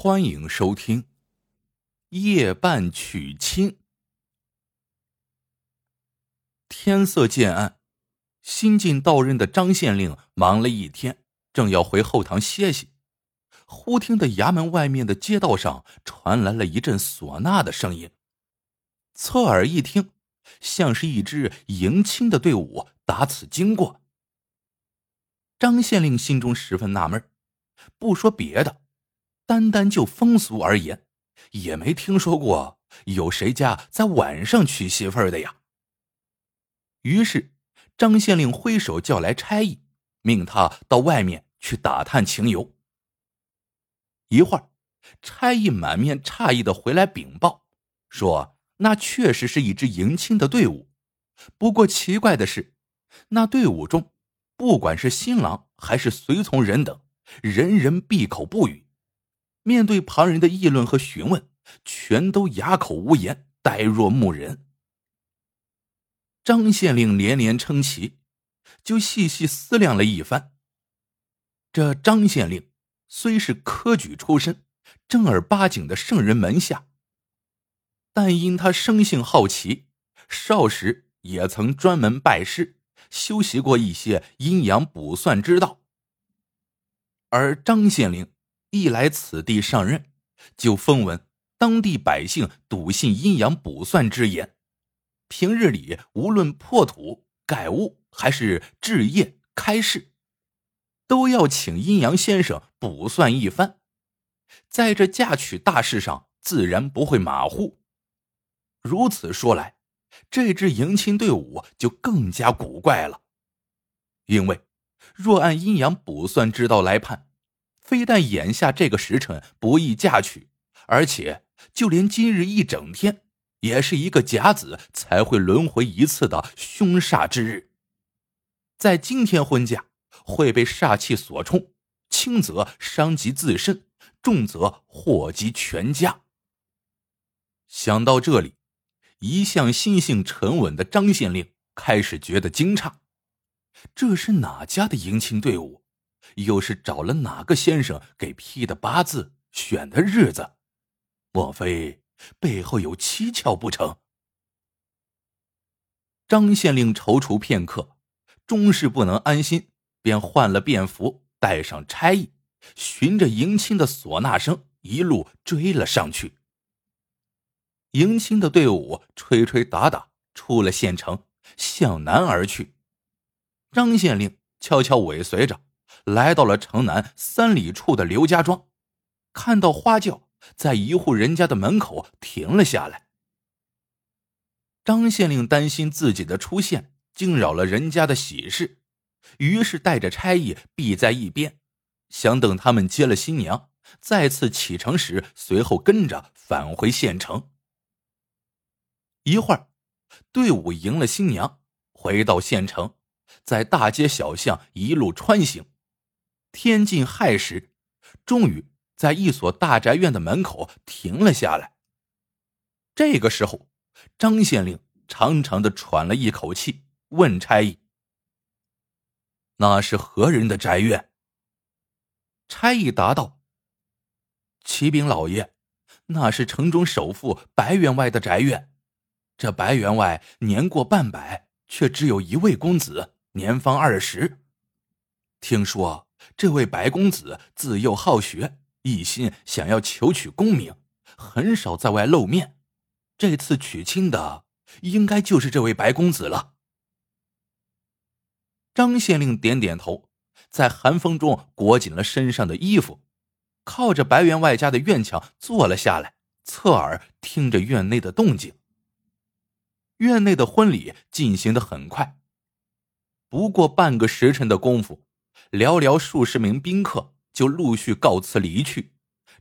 欢迎收听《夜半娶亲》。天色渐暗，新晋到任的张县令忙了一天，正要回后堂歇息，忽听得衙门外面的街道上传来了一阵唢呐的声音。侧耳一听，像是一支迎亲的队伍打此经过。张县令心中十分纳闷，不说别的。单单就风俗而言，也没听说过有谁家在晚上娶媳妇儿的呀。于是，张县令挥手叫来差役，命他到外面去打探情由。一会儿，差役满面诧异的回来禀报，说那确实是一支迎亲的队伍。不过奇怪的是，那队伍中，不管是新郎还是随从人等，人人闭口不语。面对旁人的议论和询问，全都哑口无言，呆若木人。张县令连连称奇，就细细思量了一番。这张县令虽是科举出身，正儿八经的圣人门下，但因他生性好奇，少时也曾专门拜师，修习过一些阴阳卜算之道。而张县令。一来此地上任，就风闻当地百姓笃信阴阳卜算之言，平日里无论破土改屋还是置业开市，都要请阴阳先生卜算一番，在这嫁娶大事上自然不会马虎。如此说来，这支迎亲队伍就更加古怪了，因为若按阴阳卜算之道来判。非但眼下这个时辰不宜嫁娶，而且就连今日一整天，也是一个甲子才会轮回一次的凶煞之日。在今天婚嫁会被煞气所冲，轻则伤及自身，重则祸及全家。想到这里，一向心性沉稳的张县令开始觉得惊诧：这是哪家的迎亲队伍？又是找了哪个先生给批的八字选的日子？莫非背后有蹊跷不成？张县令踌躇片刻，终是不能安心，便换了便服，带上差役，循着迎亲的唢呐声一路追了上去。迎亲的队伍吹吹打打出了县城，向南而去。张县令悄悄尾随着。来到了城南三里处的刘家庄，看到花轿在一户人家的门口停了下来。张县令担心自己的出现惊扰了人家的喜事，于是带着差役避在一边，想等他们接了新娘，再次启程时，随后跟着返回县城。一会儿，队伍迎了新娘，回到县城，在大街小巷一路穿行。天近亥时，终于在一所大宅院的门口停了下来。这个时候，张县令长长的喘了一口气，问差役：“那是何人的宅院？”差役答道：“启禀老爷，那是城中首富白员外的宅院。这白员外年过半百，却只有一位公子，年方二十。听说。”这位白公子自幼好学，一心想要求取功名，很少在外露面。这次娶亲的，应该就是这位白公子了。张县令点点头，在寒风中裹紧了身上的衣服，靠着白员外家的院墙坐了下来，侧耳听着院内的动静。院内的婚礼进行的很快，不过半个时辰的功夫。寥寥数十名宾客就陆续告辞离去，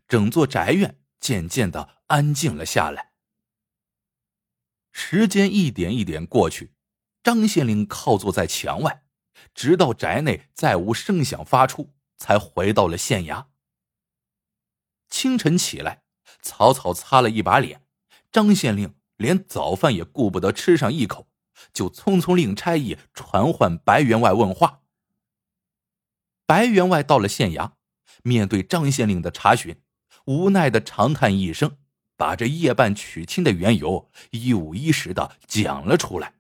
整座宅院渐渐的安静了下来。时间一点一点过去，张县令靠坐在墙外，直到宅内再无声响发出，才回到了县衙。清晨起来，草草擦了一把脸，张县令连早饭也顾不得吃上一口，就匆匆令差役传唤白员外问话。白员外到了县衙，面对张县令的查询，无奈的长叹一声，把这夜半娶亲的缘由一五一十的讲了出来。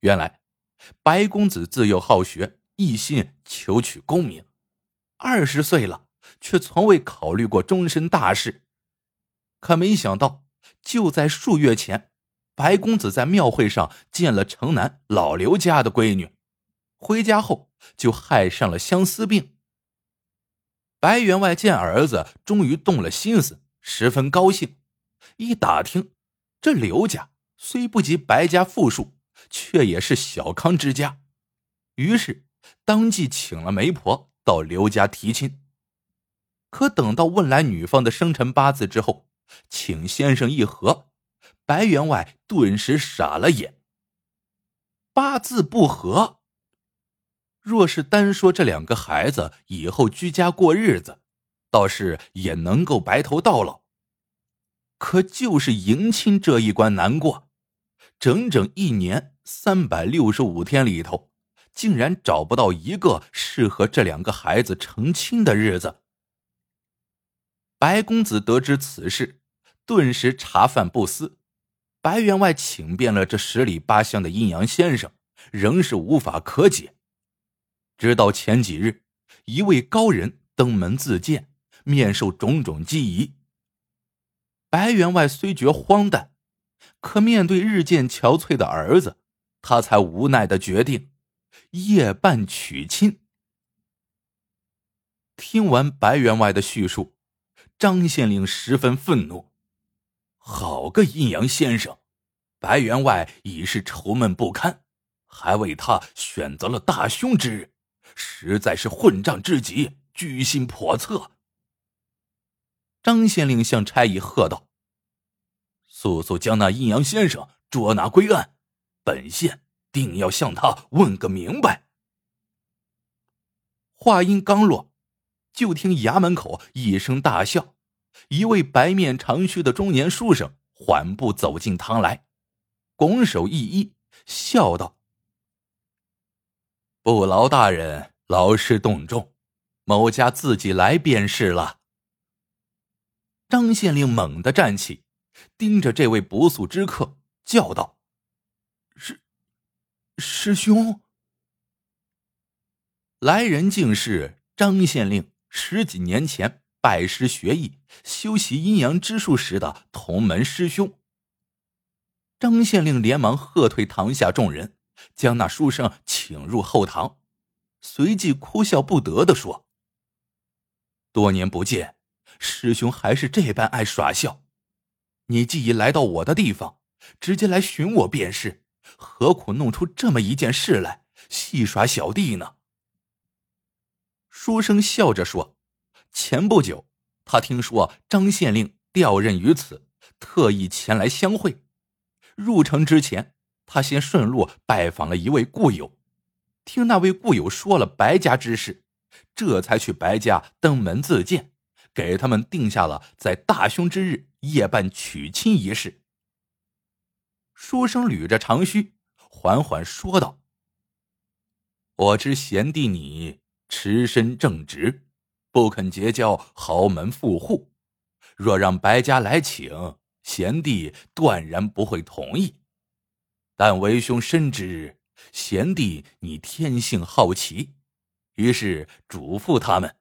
原来，白公子自幼好学，一心求取功名，二十岁了，却从未考虑过终身大事。可没想到，就在数月前，白公子在庙会上见了城南老刘家的闺女，回家后就害上了相思病。白员外见儿子终于动了心思，十分高兴。一打听，这刘家虽不及白家富庶。却也是小康之家，于是当即请了媒婆到刘家提亲。可等到问来女方的生辰八字之后，请先生一合，白员外顿时傻了眼。八字不合，若是单说这两个孩子以后居家过日子，倒是也能够白头到老。可就是迎亲这一关难过，整整一年。三百六十五天里头，竟然找不到一个适合这两个孩子成亲的日子。白公子得知此事，顿时茶饭不思。白员外请遍了这十里八乡的阴阳先生，仍是无法可解。直到前几日，一位高人登门自荐，面受种种讥疑。白员外虽觉荒诞，可面对日渐憔悴的儿子。他才无奈的决定夜半娶亲。听完白员外的叙述，张县令十分愤怒。好个阴阳先生，白员外已是愁闷不堪，还为他选择了大凶之日，实在是混账至极，居心叵测。张县令向差役喝道：“速速将那阴阳先生捉拿归案。”本县定要向他问个明白。话音刚落，就听衙门口一声大笑，一位白面长须的中年书生缓步走进堂来，拱手一揖，笑道：“不劳大人劳师动众，某家自己来便是了。”张县令猛地站起，盯着这位不速之客，叫道。师师兄，来人竟是张县令十几年前拜师学艺、修习阴阳之术时的同门师兄。张县令连忙喝退堂下众人，将那书生请入后堂，随即哭笑不得的说：“多年不见，师兄还是这般爱耍笑。你既已来到我的地方，直接来寻我便是。”何苦弄出这么一件事来戏耍小弟呢？书生笑着说：“前不久，他听说张县令调任于此，特意前来相会。入城之前，他先顺路拜访了一位故友，听那位故友说了白家之事，这才去白家登门自荐，给他们定下了在大凶之日夜半娶亲仪式。”书生捋着长须，缓缓说道：“我知贤弟你持身正直，不肯结交豪门富户。若让白家来请，贤弟断然不会同意。但为兄深知贤弟你天性好奇，于是嘱咐他们，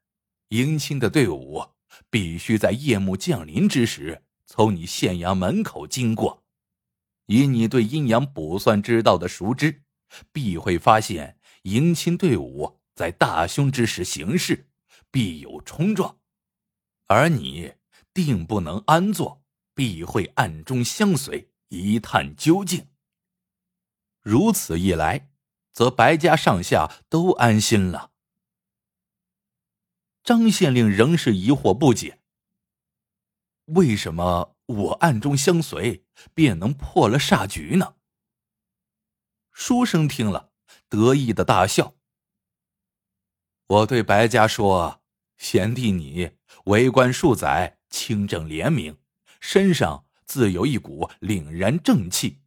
迎亲的队伍必须在夜幕降临之时从你县衙门口经过。”以你对阴阳卜算之道的熟知，必会发现迎亲队伍在大凶之时行事，必有冲撞，而你定不能安坐，必会暗中相随，一探究竟。如此一来，则白家上下都安心了。张县令仍是疑惑不解，为什么？我暗中相随，便能破了煞局呢。书生听了，得意的大笑。我对白家说：“贤弟你为官数载，清正廉明，身上自有一股凛然正气。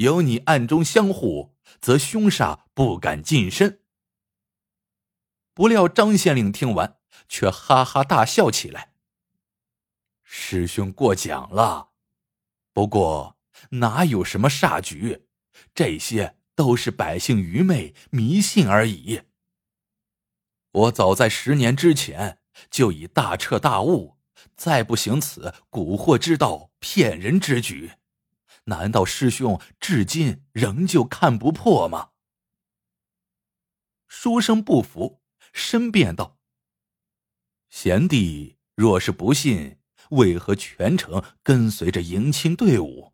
有你暗中相护，则凶煞不敢近身。”不料张县令听完，却哈哈大笑起来。师兄过奖了。不过哪有什么煞局，这些都是百姓愚昧迷信而已。我早在十年之前就已大彻大悟，再不行此蛊惑之道、骗人之举，难道师兄至今仍旧看不破吗？书生不服，申辩道：“贤弟若是不信，为何全程跟随着迎亲队伍？”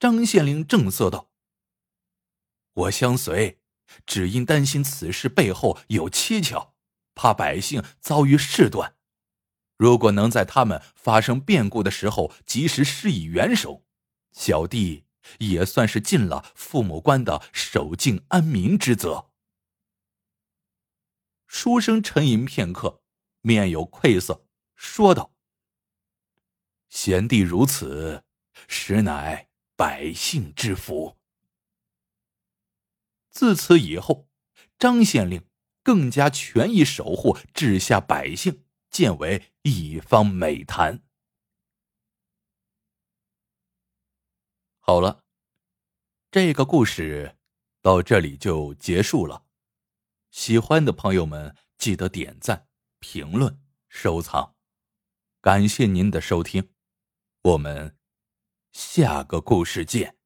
张县令正色道：“我相随。”只因担心此事背后有蹊跷，怕百姓遭遇事端。如果能在他们发生变故的时候及时施以援手，小弟也算是尽了父母官的守静安民之责。书生沉吟片刻，面有愧色，说道：“贤弟如此，实乃百姓之福。”自此以后，张县令更加全意守护治下百姓，建为一方美谈。好了，这个故事到这里就结束了。喜欢的朋友们记得点赞、评论、收藏，感谢您的收听，我们下个故事见。